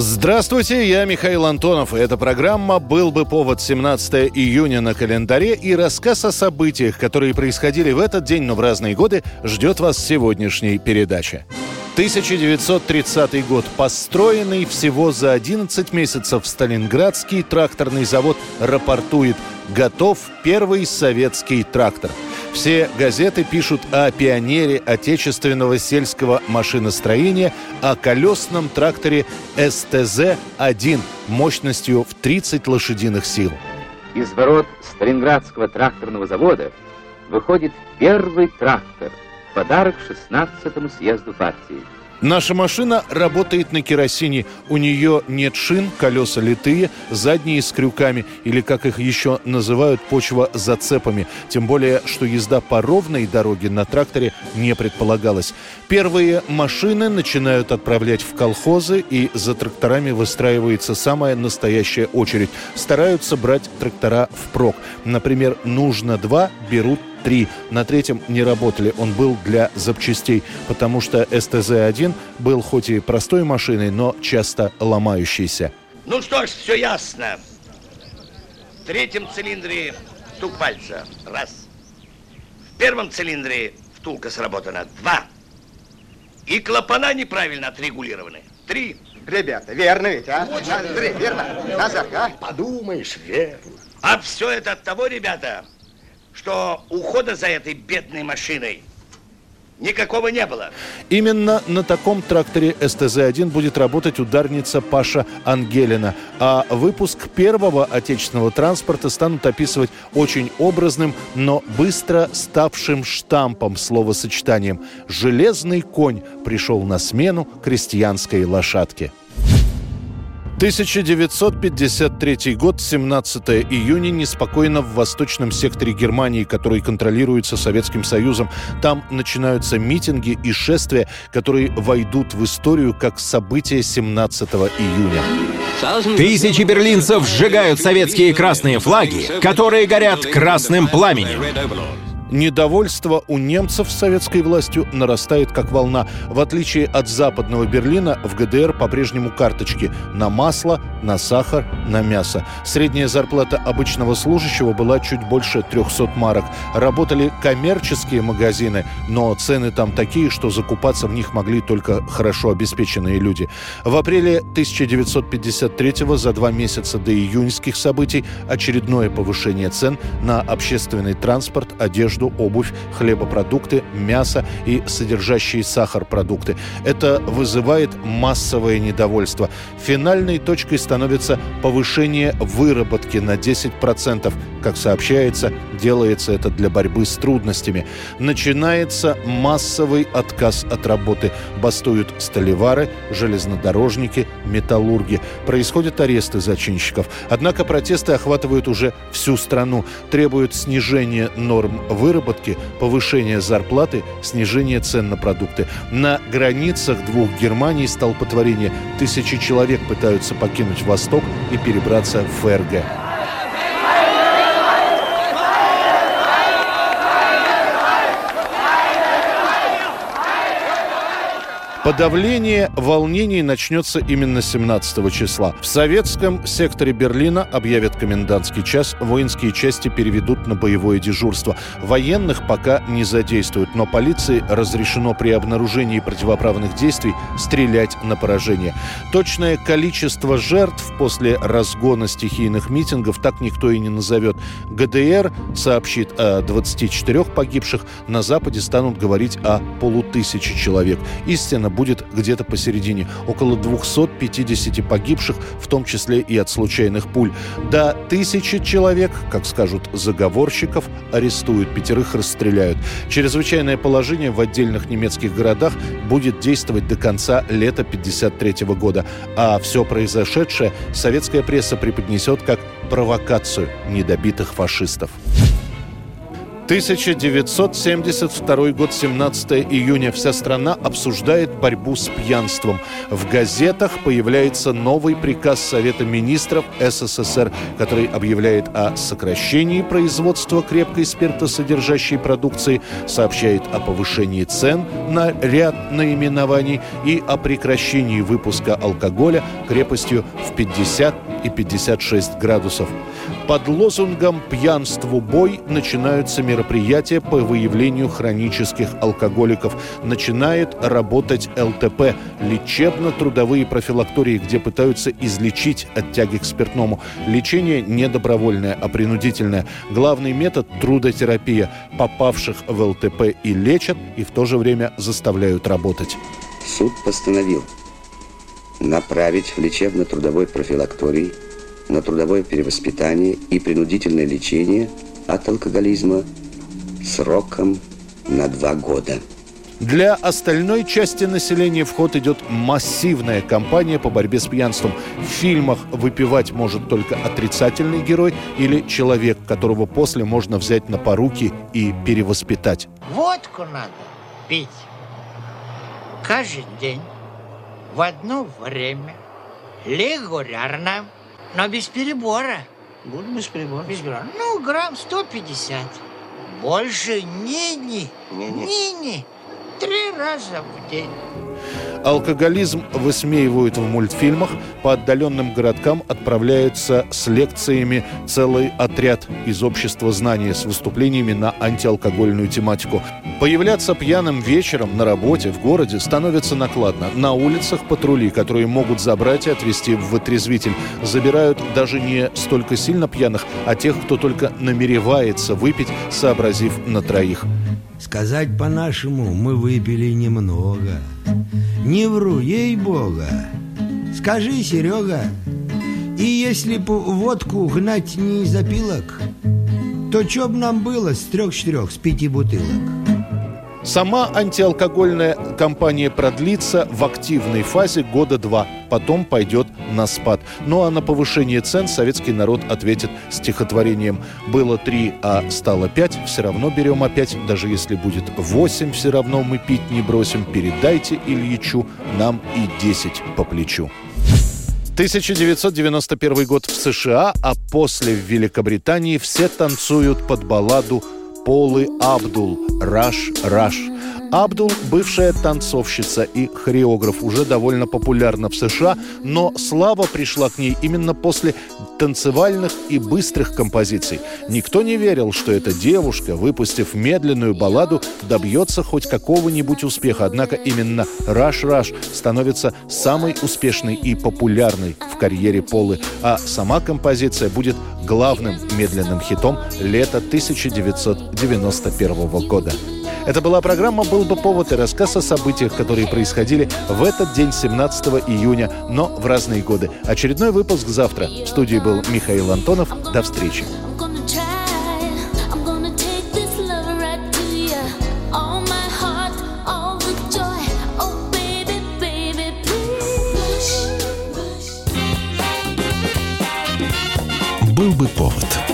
Здравствуйте, я Михаил Антонов. Эта программа «Был бы повод» 17 июня на календаре и рассказ о событиях, которые происходили в этот день, но в разные годы, ждет вас сегодняшней передаче. 1930 год. Построенный всего за 11 месяцев Сталинградский тракторный завод рапортует «Готов первый советский трактор». Все газеты пишут о пионере отечественного сельского машиностроения, о колесном тракторе СТЗ-1 мощностью в 30 лошадиных сил. Из ворот Сталинградского тракторного завода выходит первый трактор подарок 16-му съезду партии. Наша машина работает на керосине. У нее нет шин, колеса литые, задние с крюками, или, как их еще называют, почва зацепами. Тем более, что езда по ровной дороге на тракторе не предполагалась. Первые машины начинают отправлять в колхозы, и за тракторами выстраивается самая настоящая очередь. Стараются брать трактора впрок. Например, нужно два, берут три. На третьем не работали. Он был для запчастей, потому что СТЗ-1 был хоть и простой машиной, но часто ломающейся. Ну что ж, все ясно. В третьем цилиндре стук пальца. Раз. В первом цилиндре втулка сработана. Два. И клапана неправильно отрегулированы. Три. Ребята, верно ведь, а? Андрей, верно? Назар, а? Подумаешь, верно. А все это от того, ребята, что ухода за этой бедной машиной никакого не было. Именно на таком тракторе СТЗ-1 будет работать ударница Паша Ангелина. А выпуск первого отечественного транспорта станут описывать очень образным, но быстро ставшим штампом словосочетанием. «Железный конь» пришел на смену крестьянской лошадке. 1953 год, 17 июня, неспокойно в восточном секторе Германии, который контролируется Советским Союзом. Там начинаются митинги и шествия, которые войдут в историю как события 17 июня. Тысячи берлинцев сжигают советские красные флаги, которые горят красным пламенем. Недовольство у немцев советской властью нарастает как волна. В отличие от западного Берлина, в ГДР по-прежнему карточки на масло, на сахар, на мясо. Средняя зарплата обычного служащего была чуть больше 300 марок. Работали коммерческие магазины, но цены там такие, что закупаться в них могли только хорошо обеспеченные люди. В апреле 1953 за два месяца до июньских событий очередное повышение цен на общественный транспорт, одежду, одежду, обувь, хлебопродукты, мясо и содержащие сахар продукты. Это вызывает массовое недовольство. Финальной точкой становится повышение выработки на 10%. Как сообщается, делается это для борьбы с трудностями. Начинается массовый отказ от работы. Бастуют столевары, железнодорожники, металлурги. Происходят аресты зачинщиков. Однако протесты охватывают уже всю страну. Требуют снижения норм выработки, повышения зарплаты, снижения цен на продукты. На границах двух Германий столпотворение. Тысячи человек пытаются покинуть Восток и перебраться в ФРГ. Подавление волнений начнется именно 17 числа. В советском секторе Берлина объявят комендантский час, воинские части переведут на боевое дежурство. Военных пока не задействуют, но полиции разрешено при обнаружении противоправных действий стрелять на поражение. Точное количество жертв после разгона стихийных митингов так никто и не назовет. ГДР сообщит о 24 погибших, на Западе станут говорить о полутысяче человек. Истина будет где-то посередине. Около 250 погибших, в том числе и от случайных пуль. До тысячи человек, как скажут заговорщиков, арестуют, пятерых расстреляют. Чрезвычайное положение в отдельных немецких городах будет действовать до конца лета 1953 года. А все произошедшее советская пресса преподнесет как провокацию недобитых фашистов. 1972 год, 17 июня. Вся страна обсуждает борьбу с пьянством. В газетах появляется новый приказ Совета министров СССР, который объявляет о сокращении производства крепкой спиртосодержащей продукции, сообщает о повышении цен на ряд наименований и о прекращении выпуска алкоголя крепостью в 50 и 56 градусов. Под лозунгом «Пьянству бой» начинаются мероприятия по выявлению хронических алкоголиков. Начинает работать ЛТП – лечебно-трудовые профилактории, где пытаются излечить от тяги к спиртному. Лечение не добровольное, а принудительное. Главный метод – трудотерапия. Попавших в ЛТП и лечат, и в то же время заставляют работать. Суд постановил направить в лечебно-трудовой профилакторий – на трудовое перевоспитание и принудительное лечение от алкоголизма сроком на два года. Для остальной части населения в ход идет массивная кампания по борьбе с пьянством. В фильмах выпивать может только отрицательный герой или человек, которого после можно взять на поруки и перевоспитать. Водку надо пить каждый день в одно время регулярно но без перебора. Буду без перебора. Без перебора. Ну, грамм 150. Больше ни-ни. Ни-ни. Три раза в день. Алкоголизм высмеивают в мультфильмах, по отдаленным городкам отправляется с лекциями целый отряд из общества знания с выступлениями на антиалкогольную тематику. Появляться пьяным вечером на работе, в городе становится накладно. На улицах патрули, которые могут забрать и отвезти в вытрезвитель, забирают даже не столько сильно пьяных, а тех, кто только намеревается выпить, сообразив на троих. Сказать по-нашему, мы выпили немного. Не вру, ей-бога. Скажи, Серега, и если бы водку гнать не из опилок, то чё б нам было с трех-четырех, с пяти бутылок? Сама антиалкогольная кампания продлится в активной фазе года два, потом пойдет на спад. Ну а на повышение цен советский народ ответит стихотворением «Было три, а стало пять, все равно берем опять, даже если будет восемь, все равно мы пить не бросим, передайте Ильичу, нам и десять по плечу». 1991 год в США, а после в Великобритании все танцуют под балладу Полы Абдул «Раш, Раш». Абдул – бывшая танцовщица и хореограф, уже довольно популярна в США, но слава пришла к ней именно после танцевальных и быстрых композиций. Никто не верил, что эта девушка, выпустив медленную балладу, добьется хоть какого-нибудь успеха. Однако именно «Раш Раш» становится самой успешной и популярной в карьере Полы, а сама композиция будет главным медленным хитом лета 1991 года. Это была программа «Был бы повод» и рассказ о событиях, которые происходили в этот день, 17 июня, но в разные годы. Очередной выпуск завтра. В студии был Михаил Антонов. До встречи. Был бы повод.